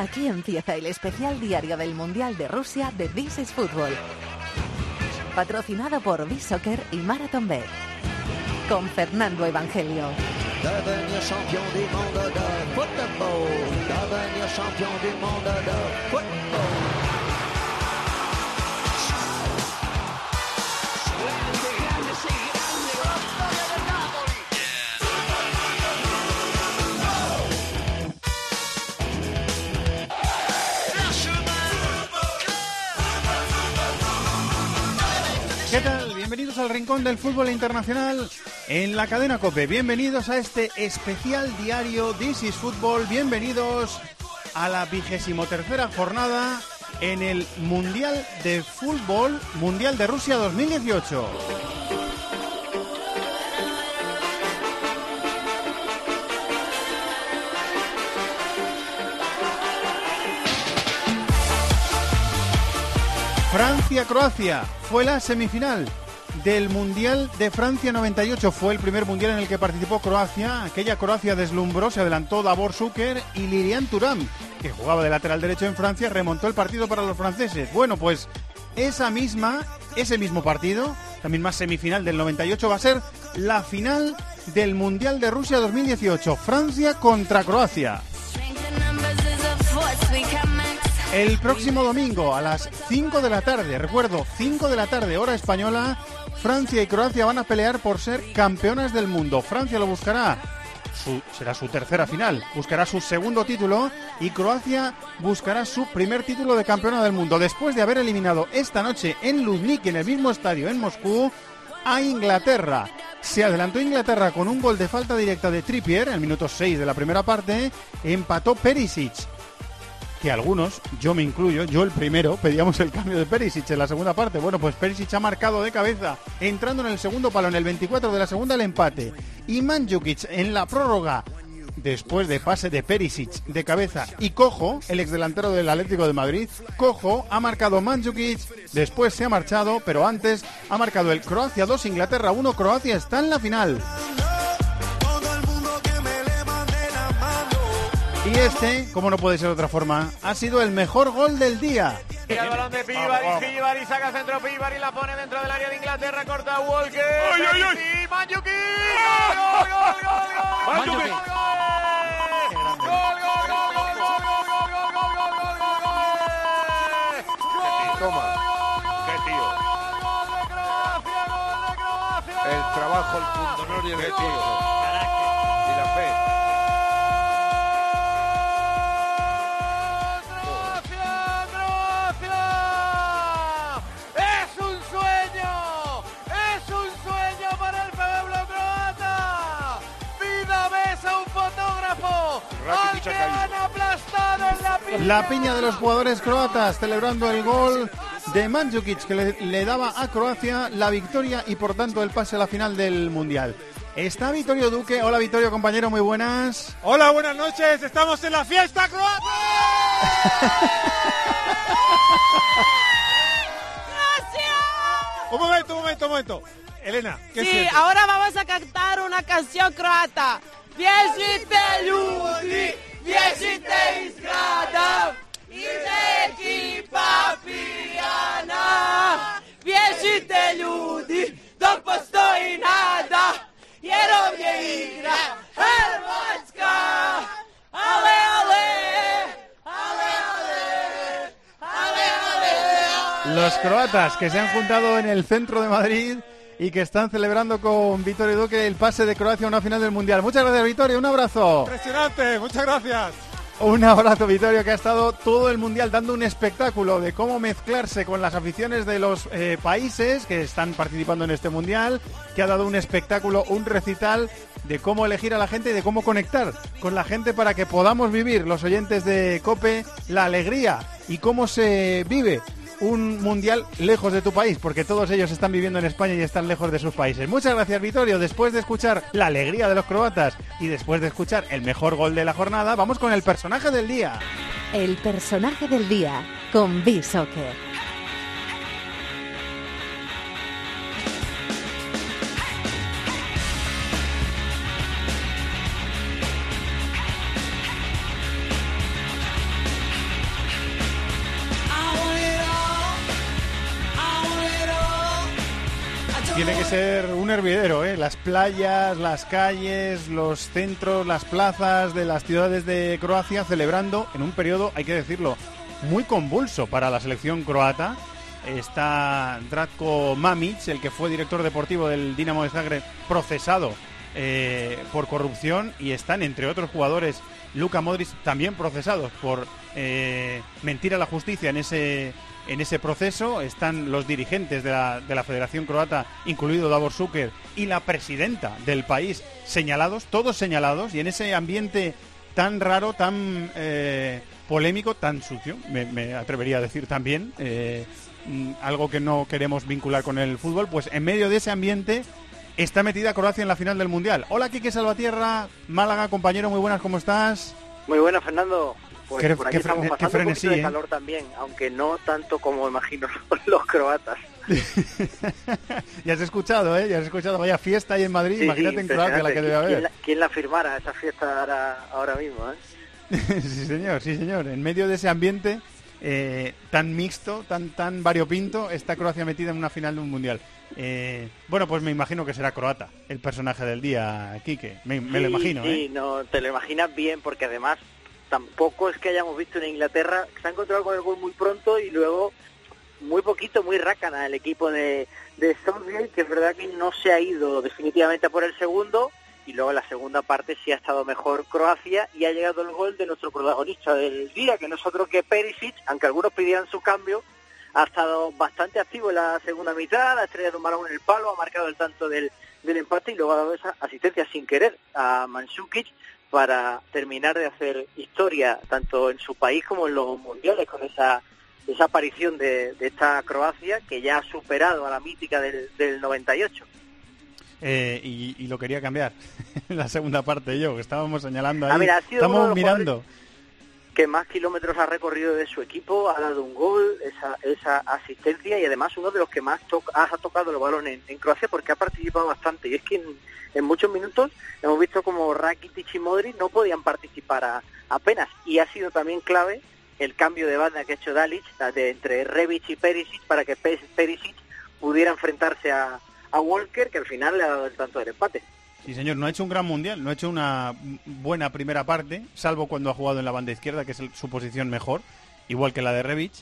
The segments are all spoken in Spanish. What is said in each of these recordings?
Aquí empieza el especial diario del Mundial de Rusia de This is Football. Patrocinado por B-Soccer y Marathon Bet. Con Fernando Evangelio. ¿Qué tal? Bienvenidos al Rincón del Fútbol Internacional en la cadena Cope. Bienvenidos a este especial diario This is Fútbol. Bienvenidos a la vigésimo tercera jornada en el Mundial de Fútbol Mundial de Rusia 2018. Francia-Croacia fue la semifinal del Mundial de Francia 98. Fue el primer mundial en el que participó Croacia. Aquella Croacia deslumbró, se adelantó Davor Zucker y Lilian Thuram, que jugaba de lateral derecho en Francia, remontó el partido para los franceses. Bueno, pues esa misma, ese mismo partido, la misma semifinal del 98 va a ser la final del Mundial de Rusia 2018. Francia contra Croacia. El próximo domingo a las 5 de la tarde, recuerdo, 5 de la tarde, hora española, Francia y Croacia van a pelear por ser campeonas del mundo. Francia lo buscará, su- será su tercera final, buscará su segundo título y Croacia buscará su primer título de campeona del mundo después de haber eliminado esta noche en Luzhniki, en el mismo estadio en Moscú, a Inglaterra. Se adelantó Inglaterra con un gol de falta directa de Trippier en el minuto 6 de la primera parte, empató Perisic que algunos, yo me incluyo, yo el primero, pedíamos el cambio de Perisic en la segunda parte. Bueno, pues Perisic ha marcado de cabeza, entrando en el segundo palo, en el 24 de la segunda el empate. Y Mandzukic en la prórroga, después de pase de Perisic de cabeza y Cojo, el exdelantero del Atlético de Madrid, Cojo ha marcado Mandzukic, después se ha marchado, pero antes ha marcado el Croacia 2, Inglaterra 1, Croacia está en la final. Y este, como no puede ser de otra forma, ha sido el mejor gol del día. Tira el balón de saca centro la pone dentro del área de Inglaterra, corta Walker. ¡Ay, ay, ay! ¡Manyuki! ¡Gol, gol, gol, gol! ¡Gol, gol, gol, gol, gol, gol, gol, ¡Qué tío! El trabajo, el punto honor y el tío. Y la fe. Al Rakitic que ha caído. han aplastado en la piña. La piña de los jugadores croatas celebrando el gol de Mandzukic que le, le daba a Croacia la victoria y por tanto el pase a la final del Mundial. Está Vittorio Duque. Hola Vittorio, compañero, muy buenas. Hola, buenas noches. Estamos en la fiesta croata. Un momento, un momento, un momento. Elena, ¿qué Sí, sientes? ahora vamos a cantar una canción croata. Vječite iz grada, ide ekipa pijana. Vječite ljudi, dok postoji nada, jer ovdje igra Hrvatska. Ale, ale, ale, ale, ale, ale. Los croatas que se han juntado en el centro de Madrid y que están celebrando con Vittorio Duque el pase de Croacia a una final del Mundial. Muchas gracias Vittorio, un abrazo. Impresionante, muchas gracias. Un abrazo, Vittorio, que ha estado todo el mundial dando un espectáculo de cómo mezclarse con las aficiones de los eh, países que están participando en este mundial, que ha dado un espectáculo, un recital de cómo elegir a la gente y de cómo conectar con la gente para que podamos vivir, los oyentes de Cope, la alegría y cómo se vive un mundial lejos de tu país, porque todos ellos están viviendo en España y están lejos de sus países. Muchas gracias, Vittorio. Después de escuchar la alegría de los croatas y después de escuchar el mejor gol de la jornada, vamos con el personaje del día. El personaje del día con B-Soccer. Tiene que ser un hervidero, ¿eh? Las playas, las calles, los centros, las plazas de las ciudades de Croacia celebrando en un periodo, hay que decirlo, muy convulso para la selección croata. Está Dratko Mamic, el que fue director deportivo del Dinamo de Zagreb, procesado eh, por corrupción y están, entre otros jugadores, Luka Modric, también procesados por eh, mentir a la justicia en ese en ese proceso están los dirigentes de la, de la Federación Croata, incluido Davor Zucker, y la presidenta del país, señalados, todos señalados, y en ese ambiente tan raro, tan eh, polémico, tan sucio, me, atrevería a decir también, eh, mm, algo que no queremos vincular con el fútbol, pues en medio de ese ambiente está metida Croacia en la final del Mundial. Hola, Quique Salvatierra, Málaga, compañero, muy buenas, ¿cómo estás? Muy buenas, Fernando. Pues Qué- por aquí estamos pasando un poquito de ¿eh? calor también, aunque no tanto como imagino los croatas. ya has escuchado, ¿eh? Ya has escuchado, vaya fiesta ahí en Madrid, Sí, imagínate sí, en Croacia la que debe ¿Quién haber. la, quién la firmara esa fiesta ahora, ahora mismo? ¿eh? sí, señor, sí, señor. En medio de ese ambiente eh, tan mixto, tan tan variopinto, está Croacia metida en una final de un mundial. Eh, bueno, pues me imagino que será croata el personaje del día, Quique. Me, me lo imagino, Sí, ¿eh? no, te lo imaginas bien, porque además tampoco es que hayamos visto en Inglaterra, se ha encontrado con el gol muy pronto y luego muy poquito, muy rácana el equipo de, de que es verdad que no se ha ido definitivamente por el segundo, y luego la segunda parte sí ha estado mejor Croacia y ha llegado el gol de nuestro protagonista del día, que no es otro que Perisic, aunque algunos pidieran su cambio, ha estado bastante activo en la segunda mitad, ha estrellado un balón en el palo, ha marcado el tanto del, empate y luego ha dado esa asistencia sin querer a Mandzukic para terminar de hacer historia tanto en su país como en los mundiales con esa esa aparición de, de esta Croacia que ya ha superado a la mítica del, del 98. Eh, y, y lo quería cambiar la segunda parte yo, que estábamos señalando ahí. Ah, mira, Estamos mirando. Que más kilómetros ha recorrido de su equipo, ha dado un gol, esa, esa asistencia y además uno de los que más to- ha tocado el balón en, Croacia porque ha participado bastante. Y es que en, en muchos minutos hemos visto como Rakitic y Modric no podían participar apenas. Y ha sido también clave el cambio de banda que ha hecho Dalic entre Rebic y Perisic para que Pe- Perisic pudiera enfrentarse a, a Walker que al final le ha dado el tanto del empate. Sí, señor, no ha hecho un gran mundial, no ha hecho una buena primera parte, salvo cuando ha jugado en la banda izquierda, que es el- su posición mejor, igual que la de Rebic,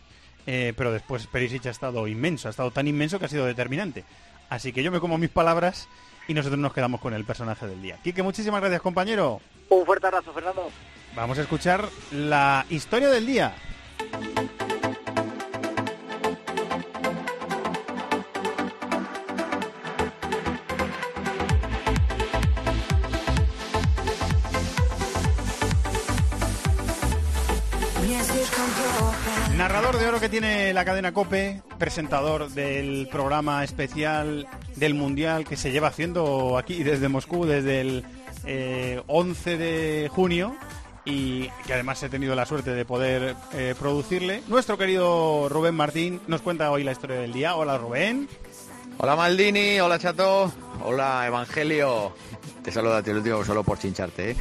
eh, pero después Perisic ha estado inmenso, ha estado tan inmenso que ha sido determinante. Así que yo me como mis palabras y nosotros nos quedamos con el personaje del día. Quique, muchísimas gracias, compañero. Un fuerte abrazo, Fernando. Vamos a escuchar la historia del día. Que tiene la cadena Cope, presentador del programa especial del Mundial que se lleva haciendo aquí desde Moscú desde el eh, 11 de junio y que además he tenido la suerte de poder eh, producirle. Nuestro querido Rubén Martín nos cuenta hoy la historia del día. Hola Rubén. Hola Maldini, hola Chato, hola Evangelio. Te saludo a ti el último solo por chincharte, ¿eh?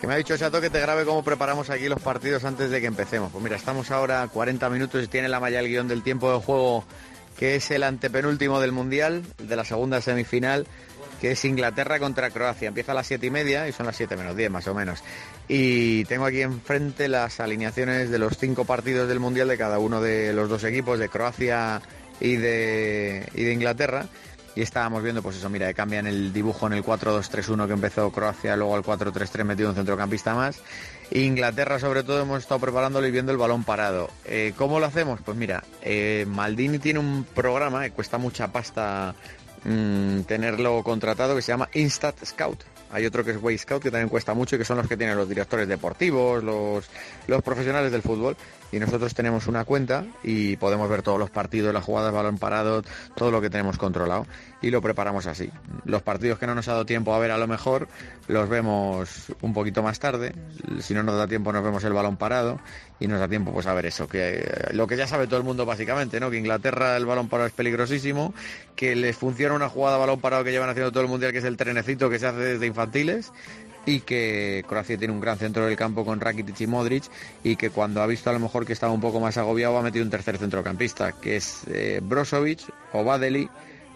Que me ha dicho Chato que te grabe cómo preparamos aquí los partidos antes de que empecemos. Pues mira, estamos ahora a 40 minutos y tiene la malla el guion del tiempo de juego que es el antepenúltimo del Mundial, de la segunda semifinal, que es Inglaterra contra Croacia. Empieza a las 7 y media y son las 7 menos 10 más o menos. Y tengo aquí enfrente las alineaciones de los cinco partidos del Mundial de cada uno de los dos equipos, de Croacia y de Inglaterra. Y estábamos viendo, pues eso, mira, cambian el dibujo en el 4-2-3-1 que empezó Croacia, luego al 4-3-3 metido un centrocampista más. Inglaterra, sobre todo, hemos estado preparándolo y viendo el balón parado. Eh, ¿Cómo lo hacemos? Pues mira, eh, Maldini tiene un programa que cuesta mucha pasta mm, tenerlo contratado que se llama Instat Scout. Hay otro que es Way Scout que también cuesta mucho y que son los que tienen los directores deportivos, los, los profesionales del fútbol. Y nosotros tenemos una cuenta y podemos ver todos los partidos, las jugadas, balón parado, todo lo que tenemos controlado y lo preparamos así. Los partidos que no nos ha dado tiempo a ver a lo mejor los vemos un poquito más tarde. Si no nos da tiempo nos vemos el balón parado y nos da tiempo pues a ver eso, que eh, lo que ya sabe todo el mundo básicamente, ¿no? Que Inglaterra el balón parado es peligrosísimo, que les funciona una jugada balón parado que llevan haciendo todo el mundial que es el trenecito que se hace desde infantiles y que Croacia tiene un gran centro del campo con Rakitic y Modric y que cuando ha visto a lo mejor que estaba un poco más agobiado ha metido un tercer centrocampista que es eh, Brozovic o Badeli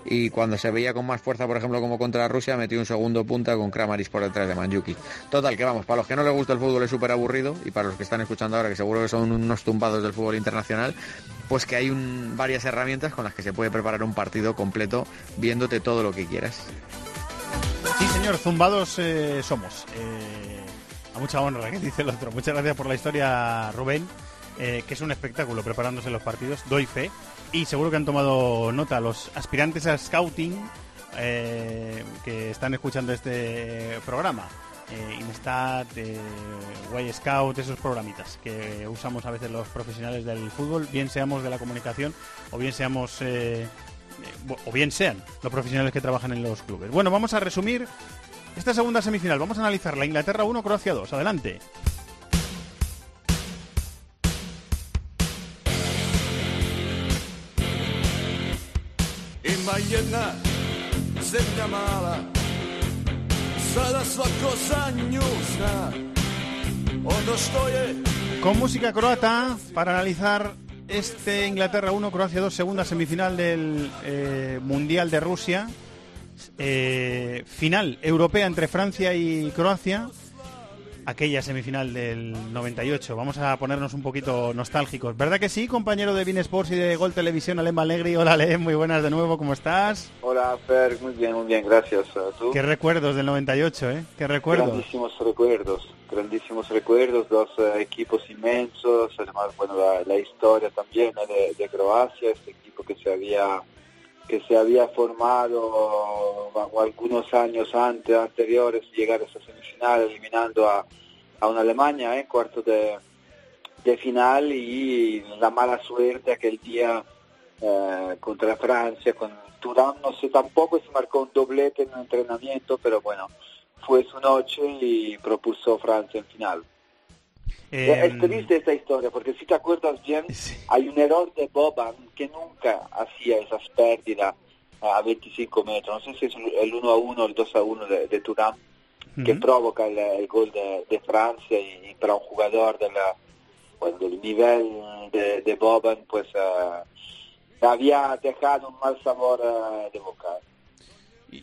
y cuando se veía con más fuerza, por ejemplo, como contra Rusia, metió un segundo punta con Kramaris por detrás de Manjuki. Total, que vamos, para los que no les gusta el fútbol es súper aburrido y para los que están escuchando ahora, que seguro que son unos tumbados del fútbol internacional, pues que hay varias herramientas con las que se puede preparar un partido completo viéndote todo lo que quieras. Sí, señor, zumbados eh, somos. Eh, a mucha honra, que dice el otro. Muchas gracias por la historia, Rubén, eh, que es un espectáculo preparándose los partidos, doy fe. Y seguro que han tomado nota los aspirantes a scouting que están escuchando este programa. Instat, Way Scout, esos programitas que usamos a veces los profesionales del fútbol, bien seamos de la comunicación o bien seamos o bien sean los profesionales que trabajan en los clubes. Bueno, vamos a resumir esta segunda semifinal. Vamos a analizar la Inglaterra 1, Croacia 2. Adelante. Con música croata para analizar este Inglaterra 1, Croacia 2, segunda semifinal del eh, Mundial de Rusia. Eh, final europea entre Francia y Croacia. Aquella semifinal del 98. Vamos a ponernos un poquito nostálgicos. ¿Verdad que sí, compañero de Bean Sports y de Gol Televisión, Alem Alegri? Hola, Alem, muy buenas de nuevo, ¿cómo estás? Hola, Fer, muy bien, muy bien, gracias. ¿Tú? Qué recuerdos del 98, ¿eh? Qué recuerdos. Grandísimos recuerdos, grandísimos recuerdos, dos eh, equipos inmensos, además, bueno, la, historia también de, Croacia, este equipo que se había que se había formado algunos años antes, anteriores, llegar a esa semifinal eliminando a, a una Alemania en cuarto de, de, final y la mala suerte aquel día eh, contra Francia con Turán, no sé tampoco si marcó un doblete en un entrenamiento, pero bueno, fue su noche y propulsó Francia en final. Eh, es triste esta historia, porque si te acuerdas bien, hay un error de Boban que nunca hacía esas pérdidas a 25 metros. No sé si es el 1 a 1 o el 2 a 1 de, de Turán que provoca el, gol de, Francia y, para un jugador de del nivel de, Boban, pues uh, había dejado un mal sabor uh, de boca.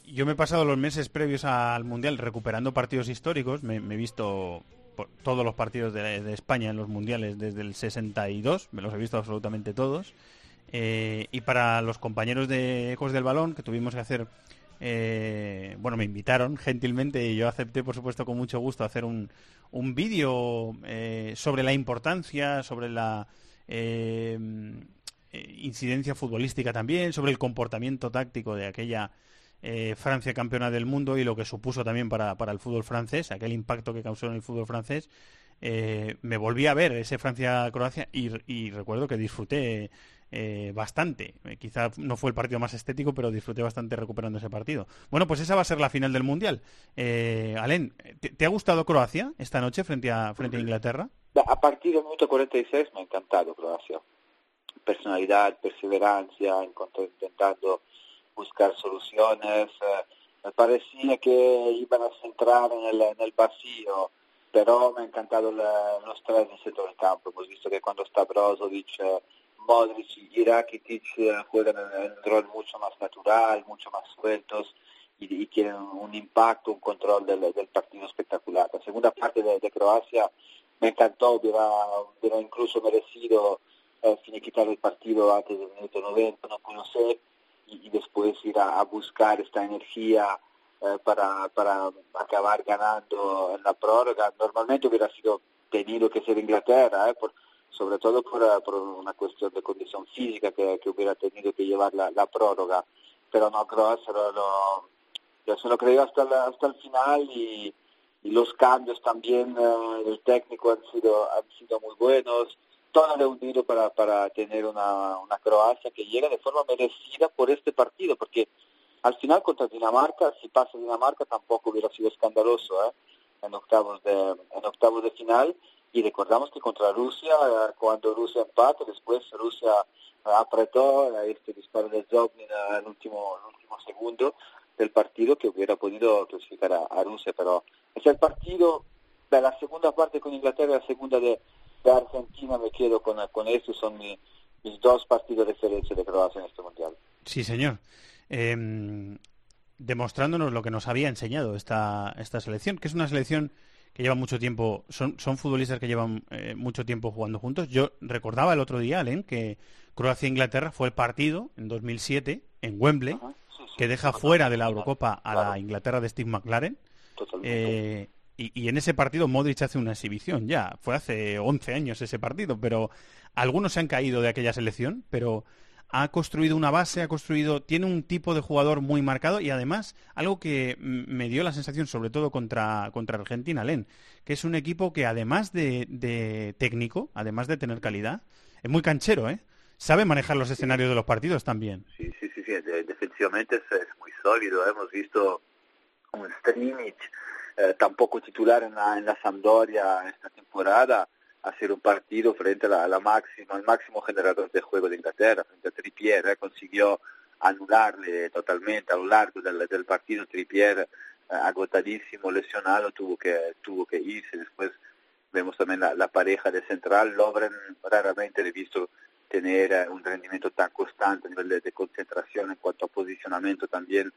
Yo me he pasado los meses previos al Mundial recuperando partidos históricos, me, he visto todos los partidos de, España en los mundiales desde el 62, me los he visto absolutamente todos. Eh, y para los compañeros de Ecos del Balón, que tuvimos que hacer, eh, bueno, me invitaron gentilmente y yo acepté, por supuesto, con mucho gusto hacer un, un vídeo eh, sobre la importancia, sobre la incidencia futbolística también, sobre el comportamiento táctico de aquella eh, Francia campeona del mundo y lo que supuso también para, para, el fútbol francés, aquel impacto que causó en el fútbol francés, eh, me volví a ver ese Francia-Croacia y, recuerdo que disfruté eh, bastante. quizá no fue el partido más estético, pero disfruté bastante recuperando ese partido. Bueno, pues esa va a ser la final del Mundial. Alén, ¿te, ha gustado Croacia esta noche frente a, frente a Inglaterra? A partir del minuto 46 me ha encantado Croacia. Personalidad, perseverancia, intentando buscar soluciones. Eh, me parecía que iban a centrar en el, en el vacío, pero me ha encantado los tres en el centro del campo. Hemos visto que cuando está Brozovic, eh, Modric y Rakitic eh, juegan en un rol mucho más natural, mucho más sueltos y, tienen un impacto, un control del, del, partido espectacular. La segunda parte de, Croacia me encantó, hubiera, incluso merecido eh, finiquitar el partido antes del minuto 90, no pudo y, después ir a, buscar esta energía eh, para, para acabar ganando en la prórroga. Normalmente hubiera sido tenido que ser Inglaterra, eh, sobre todo por, eh, por, una cuestión de condición física que, que hubiera tenido que llevar la, la prórroga. Pero no, Croacia lo, lo, se lo creo hasta, hasta el final y, los cambios también del técnico han sido, han sido muy buenos todo reunido para, para tener una, una Croacia que llega de forma merecida por este partido, porque al final contra Dinamarca, si pasa Dinamarca tampoco hubiera sido escandaloso ¿eh? en octavos de en octavos de final y recordamos que contra Rusia cuando Rusia empata después Rusia apretó este disparo de Zoblin en el último el último segundo del partido que hubiera podido clasificar a, Rusia pero es el partido de la segunda parte con Inglaterra la segunda de de Argentina me quedo con, con eso, son mis dos partidos de referencia de Croacia en este Mundial. Sí, señor. em, demostrándonos lo que nos había enseñado esta, esta selección, que es una selección que lleva mucho tiempo, son, son futbolistas que llevan eh, mucho tiempo jugando juntos. Yo recordaba el otro día, Alen, que Croacia-Inglaterra fue el partido en 2007 en Wembley, que deja fuera de la Eurocopa a la Inglaterra de Steve McLaren. Eh, y, en ese partido Modric hace una exhibición ya. Fue hace 11 años ese partido, pero algunos se han caído de aquella selección, pero ha construido una base, ha construido, tiene un tipo de jugador muy marcado y además algo que me dio la sensación, sobre todo contra, contra Argentina, Len, que es un equipo que además de, técnico, además de tener calidad, es muy canchero, ¿eh? Sabe manejar los escenarios de los partidos también. Sí, sí, sí, sí. defensivamente es, muy sólido. Hemos visto un Strinic, eh, tampoco titular en la, en la Sampdoria esta temporada, hacer un partido frente a la, máxima, al máximo generador de juego de Inglaterra, frente a Trippier, eh, consiguió anularle totalmente a lo largo del, del partido, Trippier eh, agotadísimo, lesionado, tuvo que, tuvo que irse, después vemos también la, pareja de central, Lovren raramente he visto tener un rendimiento tan constante a nivel de, concentración en cuanto a posicionamiento también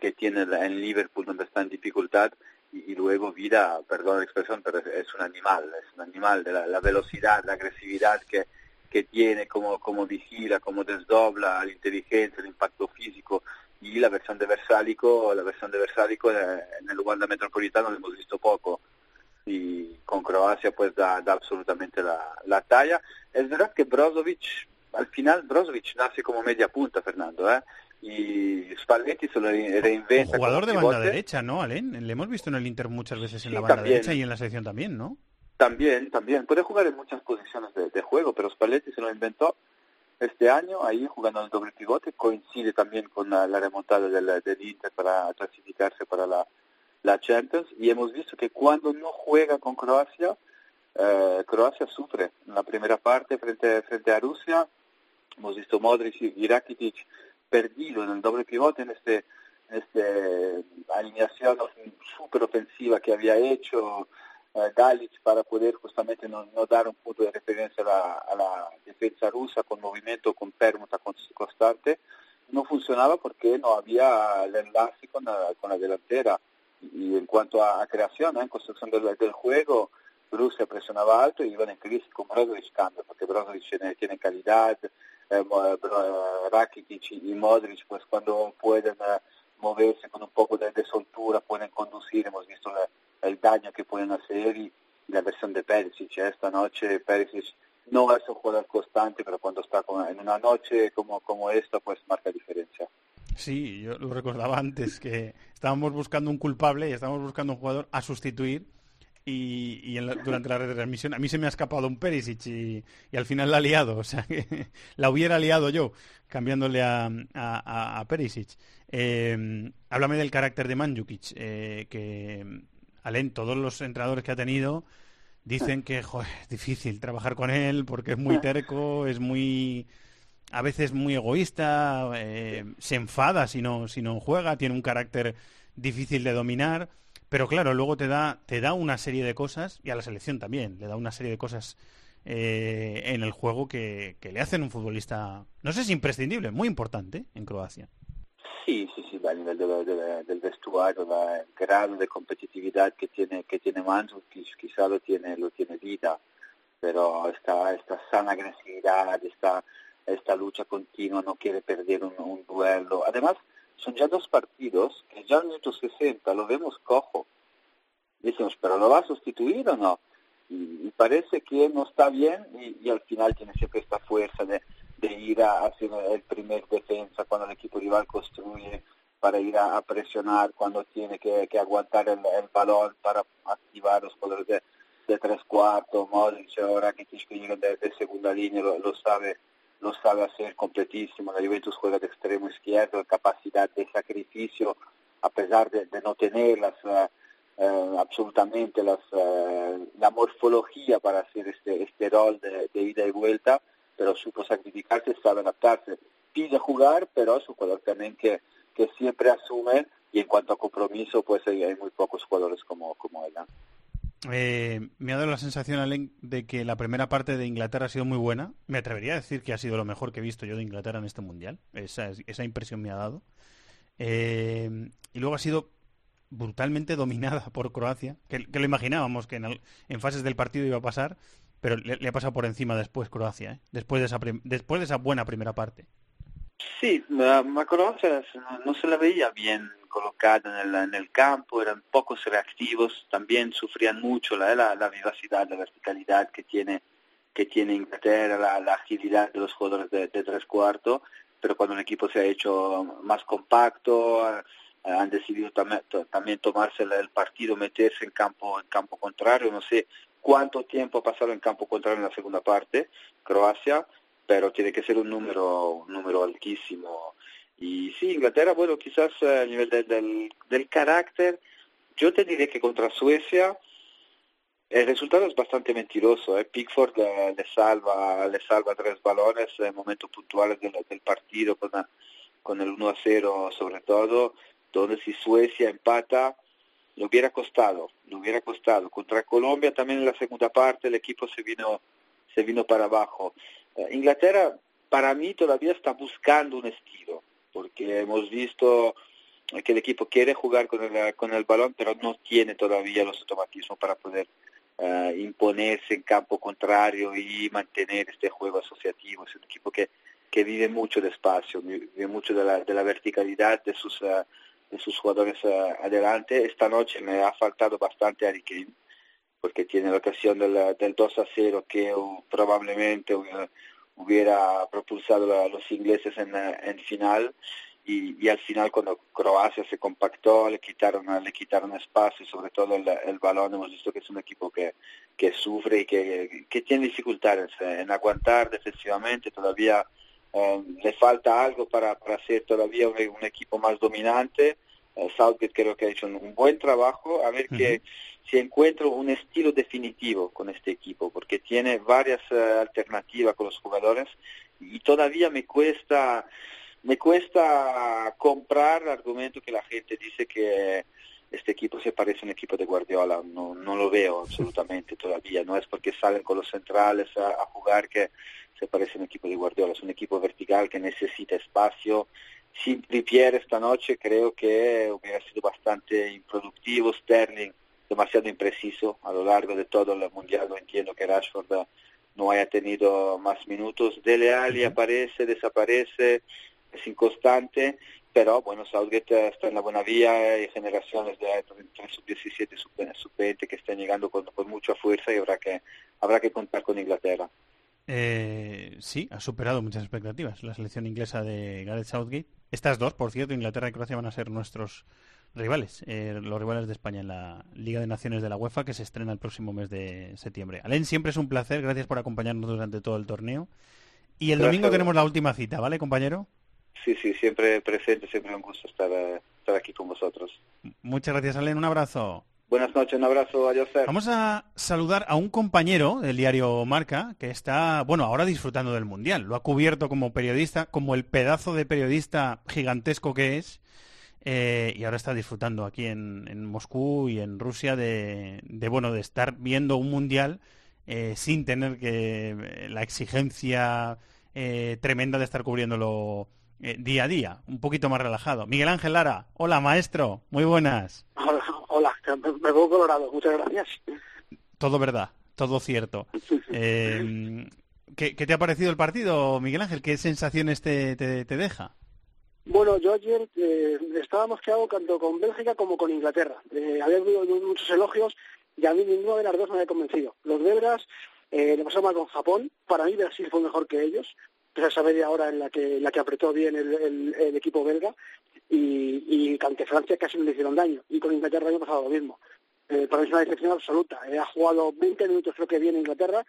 que tiene en Liverpool donde está en dificultad y, luego Vida, perdón la expresión, pero es, un animal, es un animal de la, velocidad, la agresividad que, que tiene, como, como vigila, como desdobla, la inteligencia, el impacto físico y la versión de Versálico, la versión de Versálico en el Wanda Metropolitano lo hemos visto poco y con Croacia pues da, da absolutamente la, la, talla. Es verdad que Brozovic, al final Brozovic nace como media punta, Fernando, ¿eh? Y Spalletti se lo reinventa. jugador de banda derecha, ¿no, Alen? Le hemos visto en el Inter muchas veces en la banda derecha y en la selección también, ¿no? También, también. Puede jugar en muchas posiciones de, juego, pero Spalletti se lo inventó este año, ahí jugando en el doble pivote, coincide también con la, remontada del, del, Inter para clasificarse para la, la, Champions, y hemos visto que cuando no juega con Croacia, eh, Croacia sufre. En la primera parte frente, frente a Rusia, hemos visto Modric y Rakitic perdido en el doble pivote en este, este alineación súper ofensiva que había hecho uh, para poder justamente no, dar un punto de referencia a la, defensa rusa con movimiento, con permuta constante. No funcionaba porque no había el enlace con la, con la delantera. Y en cuanto a, creación, en construcción del, juego, Rusia presionaba alto y iban en crisis con Brozovic porque Brozovic tiene, calidad, eh, Rakitic y Modric, pues cuando pueden eh, moverse con un poco de, soltura, pueden conducir, hemos visto el daño que pueden hacer y, la versión de Perisic. Esta noche Perisic no es un jugador constante, pero cuando está en una noche como, como esta, pues marca diferencia. Sí, yo lo recordaba antes, que estábamos buscando un culpable y estábamos buscando un jugador a sustituir y, durante la retransmisión a mí se me ha escapado un Perisic y, al final la ha liado, o sea que la hubiera liado yo cambiándole a, a, Perisic. Eh, háblame del carácter de Manjukic, eh, que Alen, todos los entrenadores que ha tenido dicen que es difícil trabajar con él porque es muy terco, es muy a veces muy egoísta, eh, se enfada si no, si no juega, tiene un carácter difícil de dominar. Pero claro, luego te da, te da una serie de cosas, y a la selección también, le da una serie de cosas eh, en el juego que, le hacen un futbolista, no sé si imprescindible, muy importante en Croacia. Sí, sí, sí, a nivel del vestuario, el grado de competitividad que tiene que tiene quizá lo tiene lo tiene Vida, pero esta, esta sana agresividad, esta, esta lucha continua, no quiere perder un duelo. Además, son ya dos partidos que ya en minuto 60 lo vemos cojo. Decimos, pero ¿lo va a sustituir o no? Y, parece que no está bien y, al final tiene siempre esta fuerza de, ir a hacer el primer defensa cuando el equipo rival construye para ir a, presionar cuando tiene que, aguantar el, balón para activar los poderes de, tres cuartos, Modric ahora que llegan de, de segunda línea lo sabe lo sabe hacer completísimo. La Juventus juega de extremo izquierdo, capacidad de sacrificio, a pesar de, no tener las, eh, eh, absolutamente las, eh, la morfología para hacer este, este rol de, ida y vuelta, pero supo sacrificarse, sabe adaptarse. Pide jugar, pero es un jugador también que, que siempre asume y en cuanto a compromiso, pues hay, muy pocos jugadores como, como él. Eh, me ha dado la sensación, Alen, de que la primera parte de Inglaterra ha sido muy buena. Me atrevería a decir que ha sido lo mejor que he visto yo de Inglaterra en este mundial. Esa, esa impresión me ha dado. Eh, y luego ha sido brutalmente dominada por Croacia, que, lo imaginábamos que en, fases del partido iba a pasar, pero le, ha pasado por encima después Croacia, ¿eh? después, de esa después de esa buena primera parte. Sí, la, Croacia no, se la veía bien colocada en el, en el campo, eran pocos reactivos, también sufrían mucho la, la, vivacidad, la verticalidad que tiene que tiene Inglaterra, la, agilidad de los jugadores de, tres cuartos, pero cuando el equipo se ha hecho más compacto, han decidido también tomarse el partido, meterse en campo, en campo contrario. No sé cuánto tiempo ha pasado en campo contrario en la segunda parte, Croacia, pero tiene que ser un número, un número altísimo. Y sí, Inglaterra, bueno, quizás eh, a nivel del, del carácter, yo te diré que contra Suecia el resultado es bastante mentiroso. ¿eh? Pickford le, salva le salva tres balones en momentos puntuales del, del partido con, con el 1 a 0 sobre todo donde si Suecia empata, le hubiera costado, le hubiera costado. Contra Colombia también en la segunda parte el equipo se vino, se vino para abajo. Eh, Inglaterra para mí todavía está buscando un estilo, porque hemos visto que el equipo quiere jugar con el, con el balón, pero no tiene todavía los automatismos para poder eh, imponerse en campo contrario y mantener este juego asociativo. Es un equipo que, que vive mucho de espacio, vive mucho de la, de la verticalidad de sus, uh, de sus jugadores eh, adelante. Esta noche me ha faltado bastante Harry Kane, porque tiene la ocasión del, del 2 a 0 que probablemente hubiera, propulsado a los ingleses en, eh, en final. Y, y, al final cuando Croacia se compactó le quitaron le quitaron espacio y sobre todo el, el, balón hemos visto que es un equipo que, que sufre y que, que tiene dificultades en aguantar defensivamente todavía eh, le falta algo para, para ser todavía un, equipo más dominante. Eh, Southgate creo que ha hecho un, buen trabajo. A ver que si encuentro un estilo definitivo con este equipo, porque tiene varias eh, alternativas con los jugadores y todavía me cuesta me cuesta comprar el argumento que la gente dice que este equipo se parece a un equipo de Guardiola. No, no lo veo absolutamente todavía. No es porque salen con los centrales a jugar que se parece a un equipo de Guardiola, es un equipo vertical que necesita espacio. Sin Trippier esta noche creo que hubiera sido bastante improductivo, Sterling demasiado impreciso a lo largo de todo el mundial, no entiendo que Rashford no haya tenido más minutos. Dele Alli aparece, desaparece, es inconstante, pero bueno, Southgate está en la buena vía, hay generaciones de sub-17, sub-20 que están llegando con, con, mucha fuerza y habrá que, habrá que contar con Inglaterra. Eh, sí, ha superado muchas expectativas la selección inglesa de Gareth Southgate. Estas dos, por cierto, Inglaterra y Croacia van a ser nuestros rivales, eh, los rivales de España en la Liga de Naciones de la UEFA que se estrena el próximo mes de septiembre. Alen, siempre es un placer, gracias por acompañarnos durante todo el torneo. Y el domingo tenemos la última cita, ¿vale, compañero? Sí, sí, siempre presente, siempre un gusto estar, eh, estar aquí con vosotros. Muchas gracias, Alen, un abrazo. Buenas noches, un abrazo a José. Vamos a saludar a un compañero del diario Marca que está, bueno, ahora disfrutando del Mundial. Lo ha cubierto como periodista, como el pedazo de periodista gigantesco que es. Eh, y ahora está disfrutando aquí en, Moscú y en Rusia de, bueno, de estar viendo un Mundial eh, sin tener que eh, la exigencia tremenda de estar cubriéndolo día a día, un poquito más relajado. Miguel Ángel Lara, hola maestro, muy buenas. Hola, me pongo colorado, muchas gracias. Todo verdad, todo cierto. Eh, ¿qué, te ha parecido el partido, Miguel Ángel? ¿Qué sensaciones te, te, deja? Bueno, yo ayer eh, estaba mosqueado tanto con Bélgica como con Inglaterra. Eh, había habido muchos elogios y a mí ninguno de las dos me había convencido. Los belgas eh, le pasó mal con Japón. Para mí Brasil fue mejor que ellos esa media hora en la que, la que apretó bien el, el, equipo belga y, y ante Francia casi no le hicieron daño. Y con Inglaterra ha pasado lo mismo. Eh, para mí es una decepción absoluta. Eh, ha jugado 20 minutos creo que bien Inglaterra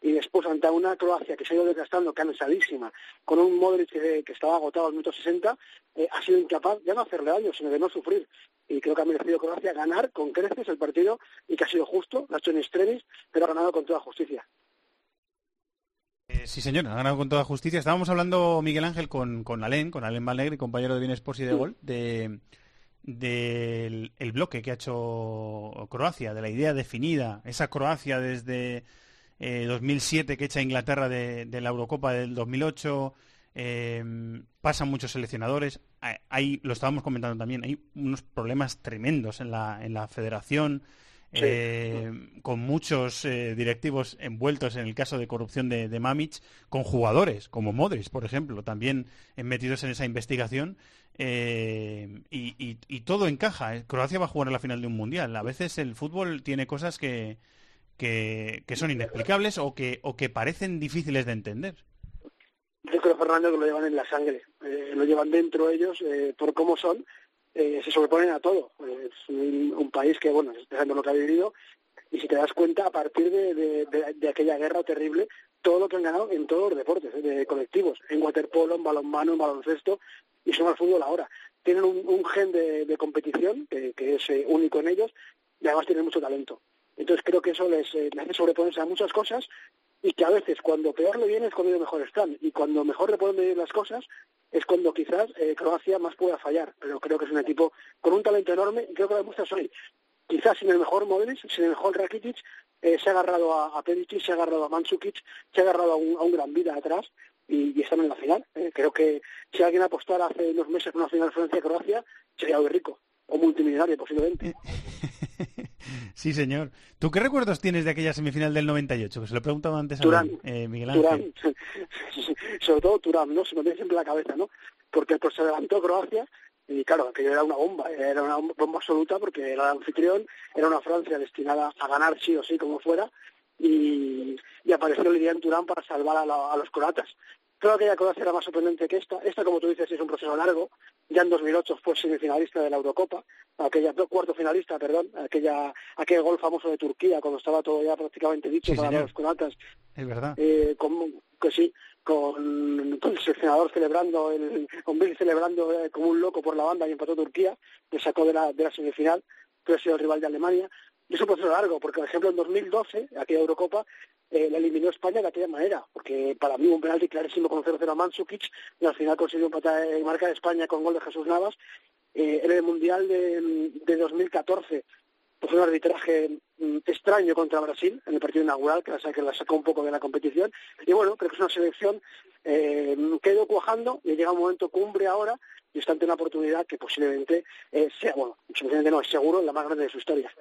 y después ante una Croacia que se ha ido desgastando, cansadísima, con un Modric que, estaba agotado al minuto 60, eh, ha sido incapaz ya no hacerle daño, sino de no sufrir. Y creo que ha merecido Croacia ganar con creces el partido y que ha sido justo, ha hecho en extremis, pero ha ganado con toda justicia. Eh, sí, señor, ha ganado con toda justicia. Estábamos hablando, Miguel Ángel, con, con Alén, con Alén Valegre, compañero de Bienes y de Gol, de, del el bloque que ha hecho Croacia, de la idea definida, esa Croacia desde 2007 que echa Inglaterra de, de la Eurocopa del 2008, eh, pasan muchos seleccionadores. Hay, lo estábamos comentando también, hay unos problemas tremendos en la, en la federación. Eh, con muchos eh, directivos envueltos en el caso de corrupción de, de Mamic, con jugadores como Modric, por ejemplo, también metidos en esa investigación. Eh, y, y, y, todo encaja. Croacia va a jugar a la final de un mundial. A veces el fútbol tiene cosas que, que, que son inexplicables o que, o que parecen difíciles de entender yo creo, Fernando, que lo llevan en la sangre, eh, lo llevan dentro ellos eh, por cómo son, eh, se sobreponen a todo. Es un, país que, bueno, es lo que ha vivido, y si te das cuenta, a partir de, de, aquella guerra terrible, todo lo que han ganado en todos los deportes, de colectivos, en waterpolo, en balonmano, en baloncesto, y son al fútbol ahora. Tienen un, gen de, competición que, que es único en ellos, y además tienen mucho talento. Entonces creo que eso les, les hace sobreponerse a muchas cosas y que a veces cuando peor le viene es cuando mejor están y cuando mejor le pueden medir las cosas es cuando quizás eh, Croacia más pueda fallar pero creo que es un equipo con un talento enorme y creo que lo demuestra hoy. Quizás sin el mejor Modric, sin el mejor Rakitic eh, se ha agarrado a, a se ha agarrado a Mandzukic se ha agarrado a un, a un gran vida atrás y, y, están en la final. Eh, creo que si alguien apostara hace unos meses por una final Francia-Croacia sería muy rico o multimillonario posiblemente Sí, señor. ¿Tú qué recuerdos tienes de aquella semifinal del 98? Que se lo he preguntado antes Turán, a eh, Miguel Ángel. Turán. Sobre todo Turán, ¿no? Se me tiene siempre la cabeza, ¿no? Porque pues, se levantó Croacia y claro, aquello era una bomba, era una bomba absoluta porque era el anfitrión, era una Francia destinada a ganar sí o sí como fuera y, y apareció Lilian Turán para salvar a, la, a los croatas. Creo que aquella Croacia era más sorprendente que esta. Esta, como tú dices, es un proceso largo. Ya en 2008 fue semifinalista de la Eurocopa, aquella cuarto finalista, perdón, aquella aquel gol famoso de Turquía cuando estaba todo ya prácticamente dicho sí, para señor. los croatas. Es verdad. Eh, con, que sí, con, con, el seleccionador celebrando, el, con Bill celebrando eh, como un loco por la banda y empató Turquía, le sacó de la, de la semifinal, que ha sido el rival de Alemania. Y es un proceso largo, porque por ejemplo en 2012, aquella Eurocopa, eh, la eliminó España de aquella manera, porque para mí un penalti clarísimo con 0-0 a Mandzukic y al final consiguió empatar en marca de España con gol de Jesús Navas. Eh, en el Mundial de, de 2014 pues un arbitraje mm, extraño contra Brasil en el partido inaugural, que la, que la sacó un poco de la competición. Y bueno, creo que es una selección eh, que cuajando y llega un momento cumbre ahora y está ante una oportunidad que posiblemente eh, sea, bueno, posiblemente no, es seguro la más grande de su historia.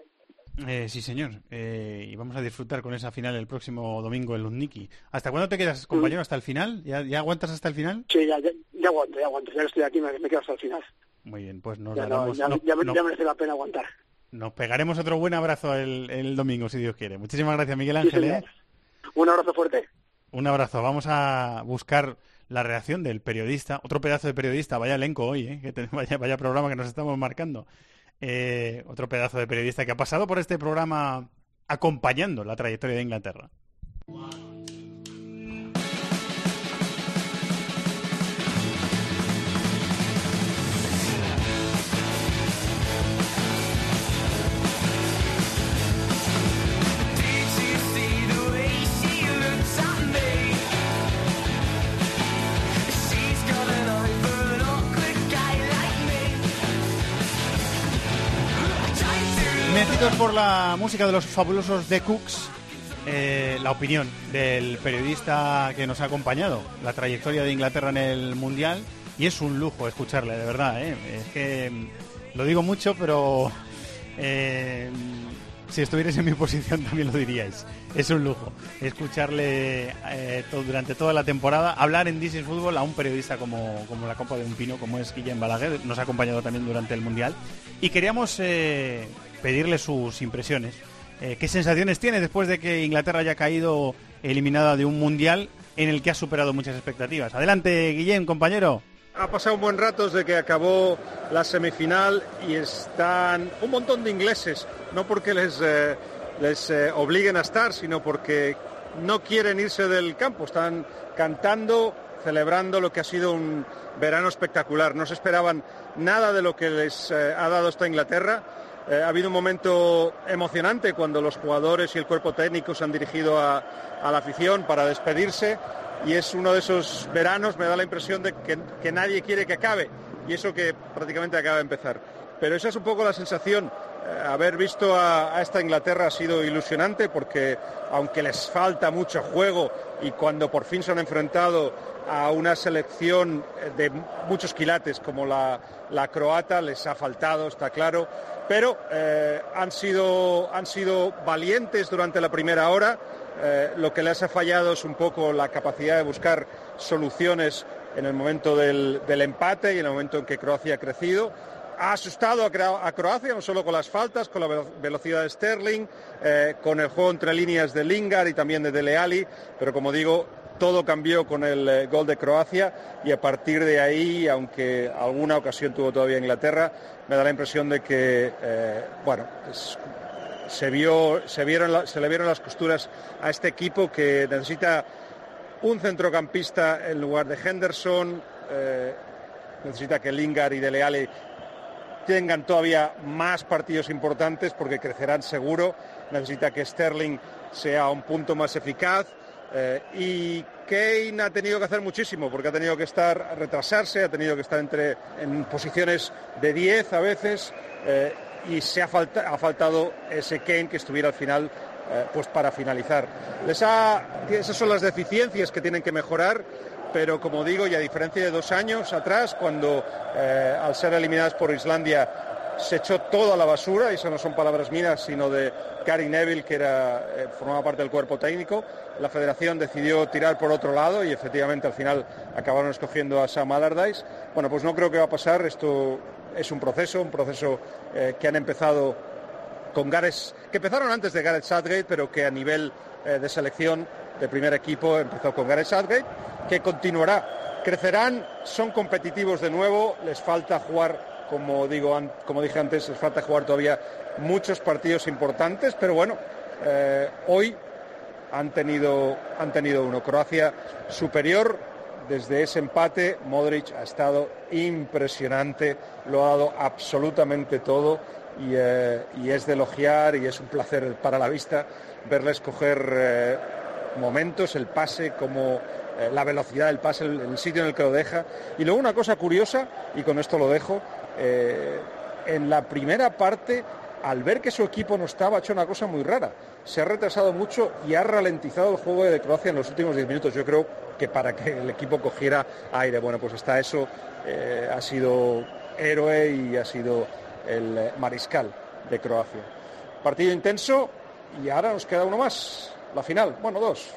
Eh, sí, señor. Eh, y vamos a disfrutar con esa final el próximo domingo en Lundniki. ¿Hasta cuándo te quedas, compañero? ¿Hasta el final? ¿Ya, ya aguantas hasta el final? Sí, ya, ya, ya, aguanto, ya aguanto. Ya estoy aquí, me, me quedo hasta el final. Muy bien, pues nos ya, no, ya, no, ya, no, ya merece la pena aguantar. Nos pegaremos otro buen abrazo el, el domingo, si Dios quiere. Muchísimas gracias, Miguel Ángel. Sí, ¿eh? Un abrazo fuerte. Un abrazo. Vamos a buscar la reacción del periodista, otro pedazo de periodista, vaya elenco hoy, ¿eh? que te, vaya, vaya programa que nos estamos marcando. Eh, otro pedazo de periodista que ha pasado por este programa acompañando la trayectoria de Inglaterra. Por la música de los fabulosos The Cooks, eh, la opinión del periodista que nos ha acompañado, la trayectoria de Inglaterra en el Mundial, y es un lujo escucharle, de verdad. ¿eh? Es que mm, lo digo mucho, pero eh, si estuvierais en mi posición también lo diríais. Es un lujo escucharle durante toda la temporada hablar en This Fútbol a un periodista como, como la Copa de un Pino, como es Guillem Balaguer. Nos ha acompañado también durante el Mundial. Y queríamos pedirle sus impresiones. Eh, ¿Qué sensaciones tiene después de que Inglaterra haya caído eliminada de un Mundial en el que ha superado muchas expectativas? Adelante, Guillem, compañero. Ha pasado un buen rato desde que acabó la semifinal y están un montón de ingleses, no porque les, eh, les eh, obliguen a estar, sino porque no quieren irse del campo. Están cantando, celebrando lo que ha sido un verano espectacular. No se esperaban nada de lo que les ha dado esta Inglaterra. Eh, ha habido un momento emocionante cuando los jugadores y el cuerpo técnico se han dirigido a, la afición para despedirse y es uno de esos veranos, me da la impresión de que, nadie quiere que acabe y eso que prácticamente acaba de empezar. pero esa es un poco la sensación. Eh, haber visto a, esta Inglaterra ha sido ilusionante porque aunque les falta mucho juego y cuando por fin se han enfrentado a una selección de muchos quilates como la, croata, les ha faltado, está claro, pero eh, han, sido, han sido valientes durante la primera hora. Eh, lo que les ha fallado es un poco la capacidad de buscar soluciones en el momento del, del empate y en el momento en que Croacia ha crecido ha asustado a, Croacia, no solo con las faltas, con la velocidad de Sterling, eh, con el juego entre líneas de Lingard y también de Dele Alli, pero como digo, todo cambió con el eh, gol de Croacia y a partir de ahí, aunque alguna ocasión tuvo todavía Inglaterra, me da la impresión de que, eh, bueno, se, vio, se, vieron se le vieron las costuras a este equipo que necesita un centrocampista en lugar de Henderson, necesita que Lingard y Dele Alli tengan todavía más partidos importantes porque crecerán seguro. Necesita que Sterling sea un punto más eficaz. Eh, y Kane ha tenido que hacer muchísimo porque ha tenido que estar retrasarse, ha tenido que estar entre en posiciones de 10 a veces eh, y se ha, faltado ese Kane que estuviera al final eh, pues para finalizar. Esas son las deficiencias que tienen que mejorar pero como digo, y a diferencia de dos años atrás, cuando al ser eliminadas por Islandia se echó toda la basura, y eso no son palabras mías, sino de Gary Neville, que era, eh, formaba parte del cuerpo técnico, la federación decidió tirar por otro lado y efectivamente al final acabaron escogiendo a Sam Allardyce. Bueno, pues no creo que va a pasar, esto es un proceso, un proceso eh, que han empezado con Gareth, que empezaron antes de Gareth Southgate, pero que a nivel de selección de primer equipo empezó con Gareth Southgate que continuará. Crecerán, son competitivos de nuevo, les falta jugar, como, digo, como dije antes, les falta jugar todavía muchos partidos importantes, pero bueno, eh, hoy han tenido, han tenido uno. Croacia superior, desde ese empate, Modric ha estado impresionante, lo ha dado absolutamente todo y, eh, es de elogiar y es un placer para la vista verles coger eh, momentos, el pase, como eh, la velocidad del pase, el, sitio en el que lo deja. Y luego una cosa curiosa, y con esto lo dejo, eh, en la primera parte, al ver que su equipo no estaba, ha hecho una cosa muy rara. Se ha retrasado mucho y ha ralentizado el juego de Croacia en los últimos 10 minutos. Yo creo que para que el equipo cogiera aire. Bueno, pues hasta eso eh, ha sido héroe y ha sido el mariscal de Croacia. Partido intenso y ahora nos queda uno más, la final. Bueno, dos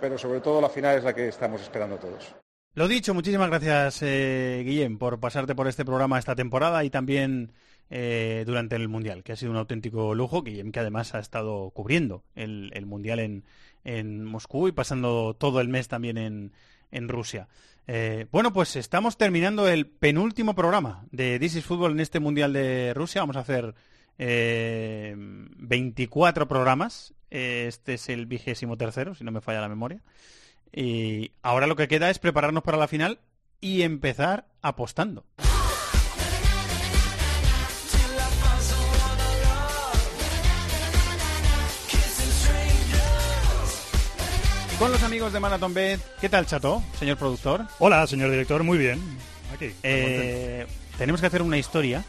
pero sobre todo la final es la que estamos esperando todos. Lo dicho, muchísimas gracias, eh, Guillem, por pasarte por este programa esta temporada y también eh, durante el Mundial, que ha sido un auténtico lujo. Guillem, que además ha estado cubriendo el, Mundial en, Moscú y pasando todo el mes también en, Rusia. Eh, bueno, pues estamos terminando el penúltimo programa de This is Football en este Mundial de Rusia. Vamos a hacer 24 programas este es el vigésimo tercero, si no me falla la memoria. Y ahora lo que queda es prepararnos para la final y empezar apostando. Con los amigos de Marathon Bet, ¿qué tal, Chato, señor productor? Hola, señor director, muy bien. Aquí. Eh, tenemos que hacer una historia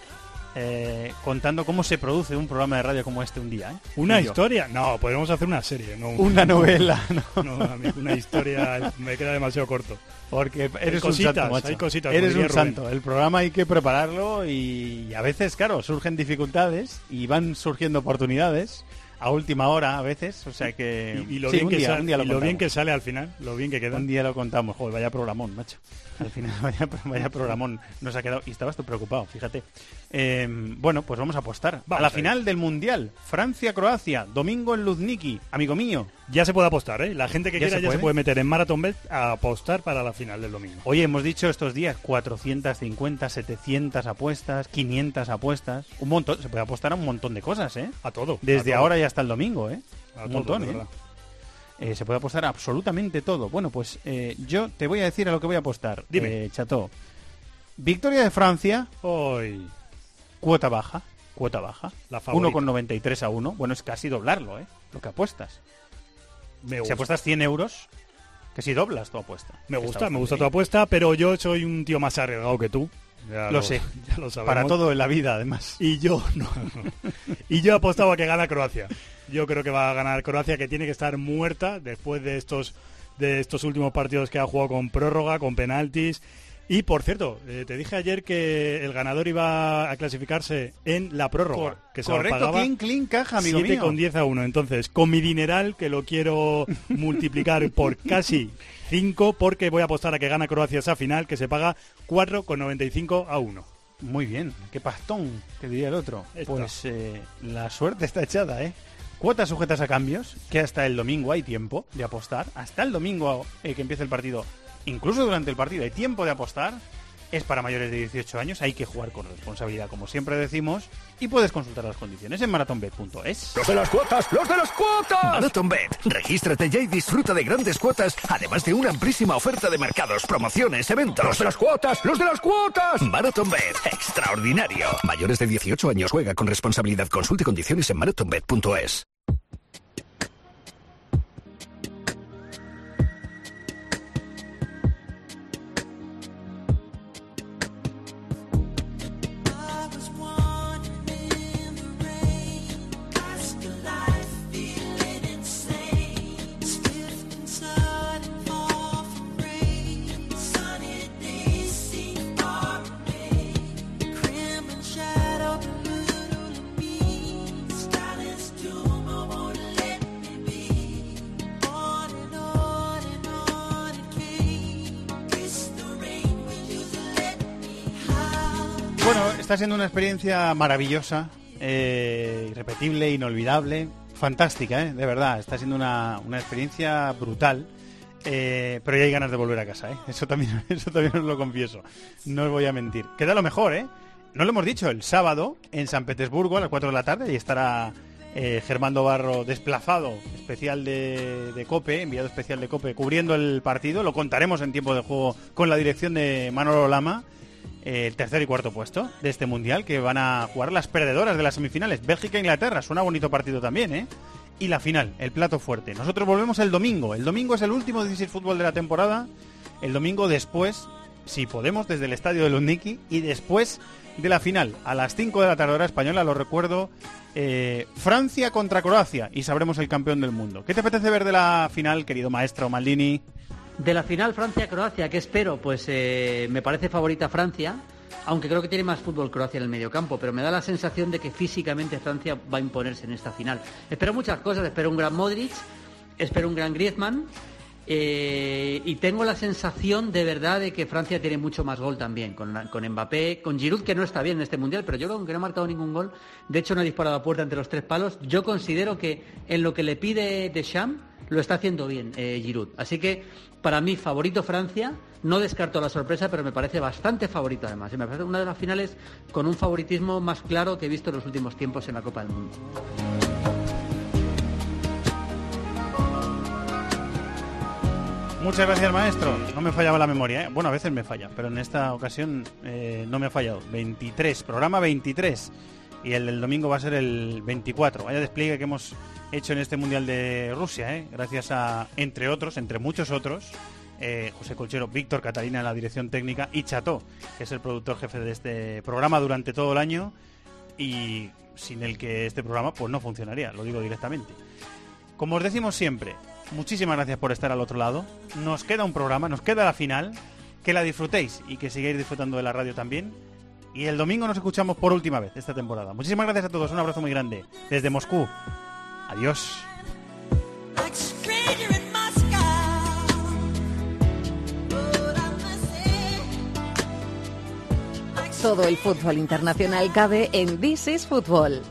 eh, contando cómo se produce un programa de radio como este un día. ¿eh? ¿Una historia? No, podemos hacer una serie, no una novela. No, una historia me queda demasiado corto. Porque eres un santo, Hay cositas, eres un santo. El programa hay que prepararlo y a veces, claro, surgen dificultades y van surgiendo oportunidades a última hora a veces, o sea que... Y, lo, bien, que sale, lo, bien que sale al final, lo bien que queda. Un día lo contamos, joder, vaya programón, macho. Al final, vaya, vaya programón nos ha quedado. Y estabas tú preocupado, fíjate. Em, bueno, pues vamos a apostar. a la final del Mundial, Francia-Croacia, domingo en Luzniki, amigo mío. Ya se puede apostar, ¿eh? La gente que quiera ya se puede meter en Marathon Bet a apostar para la final del domingo. Oye, hemos dicho estos días 450, 700 apuestas, 500 apuestas. Un montón, se puede apostar a un montón de cosas, ¿eh? A todo. Desde ahora ya hasta el domingo, ¿eh? un montón, ¿eh? ¿eh? se puede apostar absolutamente todo. Bueno, pues eh, yo te voy a decir a lo que voy a apostar, Dime. Eh, Chato. Victoria de Francia. Hoy. Cuota baja. Cuota baja. La 1,93 a 1. Bueno, es casi doblarlo, ¿eh? Lo que apuestas. Si apuestas 100 euros, que si doblas tu apuesta. Me gusta, me gusta tu apuesta, pero yo soy un tío más arriesgado que tú. lo, sé, Para todo en la vida, además. Y yo no. y yo apostaba a que gana Croacia. Yo creo que va a ganar Croacia, que tiene que estar muerta después de estos de estos últimos partidos que ha jugado con prórroga, con penaltis. Y por cierto, eh, te dije ayer que el ganador iba a clasificarse en la prórroga. que se correcto, clean, clean, caja, amigo 7 con 10 a 1. Entonces, con mi dineral, que lo quiero multiplicar por casi 5, porque voy a apostar a que gana Croacia esa final, que se paga 4,95 a 1. Muy bien, qué pastón, que diría el otro. Pues eh, la suerte está echada, ¿eh? Cuotas sujetas a cambios, que hasta el domingo hay tiempo de apostar. Hasta el domingo eh, que empiece el partido, incluso durante el partido hay tiempo de apostar. Es para mayores de 18 años, hay que jugar con responsabilidad, como siempre decimos, y puedes consultar las condiciones en marathonbet.es. ¡Los de las cuotas! ¡Los de las cuotas! Marathonbet. Regístrate ya y disfruta de grandes cuotas, además de una amplísima oferta de mercados, promociones, eventos. ¡Los de las cuotas! ¡Los de las cuotas! Marathonbet. Extraordinario. Mayores de 18 años juega con responsabilidad. Consulte condiciones en marathonbet.es. está siendo una experiencia maravillosa, eh, irrepetible, inolvidable, fantástica, ¿eh? de verdad. Está siendo una, experiencia brutal. Eh, pero ya hay ganas de volver a casa. Eso también, eso también os lo confieso. No os voy a mentir. Queda lo mejor, ¿eh? No lo hemos dicho, el sábado en San Petersburgo a las 4 de la tarde y estará eh, Germando Barro desplazado, especial de, de, COPE, enviado especial de COPE, cubriendo el partido. Lo contaremos en tiempo de juego con la dirección de Manolo Lama el tercer y cuarto puesto de este mundial que van a jugar las perdedoras de las semifinales. Bélgica e Inglaterra, suena bonito partido también, ¿eh? Y la final, el plato fuerte. Nosotros volvemos el domingo. El domingo es el último 16 fútbol de la temporada. El domingo después, si podemos, desde el estadio de Lundiki y después de la final, a las 5 de la tarde hora española, lo recuerdo, eh, Francia contra Croacia y sabremos el campeón del mundo. ¿Qué te apetece ver de la final, querido maestro Maldini? De la final Francia-Croacia, ¿qué espero? Pues eh, me parece favorita Francia, aunque creo que tiene más fútbol Croacia en el mediocampo, pero me da la sensación de que físicamente Francia va a imponerse en esta final. Espero muchas cosas, espero un gran Modric, espero un gran Griezmann, eh, y tengo la sensación de verdad de que Francia tiene mucho más gol también, con, con Mbappé, con Giroud, que no está bien en este Mundial, pero yo creo que no ha marcado ningún gol, de hecho no ha disparado a puerta entre los tres palos, yo considero que en lo que le pide Deschamps lo está haciendo bien eh, Giroud. Así que para mí favorito Francia, no descarto la sorpresa, pero me parece bastante favorito además. Y me parece una de las finales con un favoritismo más claro que he visto en los últimos tiempos en la Copa del Mundo. Muchas gracias, maestro. No me fallaba la memoria. ¿eh? Bueno, a veces me falla, pero en esta ocasión eh, no me ha fallado. 23, programa 23. Y el del domingo va a ser el 24. Vaya despliegue que hemos hecho en este Mundial de Rusia, ¿eh? gracias a, entre otros, entre muchos otros, eh, José Colchero, Víctor Catalina en la dirección técnica y Chato, que es el productor jefe de este programa durante todo el año y sin el que este programa pues no funcionaría, lo digo directamente. Como os decimos siempre, muchísimas gracias por estar al otro lado. Nos queda un programa, nos queda la final, que la disfrutéis y que sigáis disfrutando de la radio también. Y el domingo nos escuchamos por última vez esta temporada. Muchísimas gracias a todos, un abrazo muy grande desde Moscú. Adiós. Todo el fútbol internacional cabe en This is Football.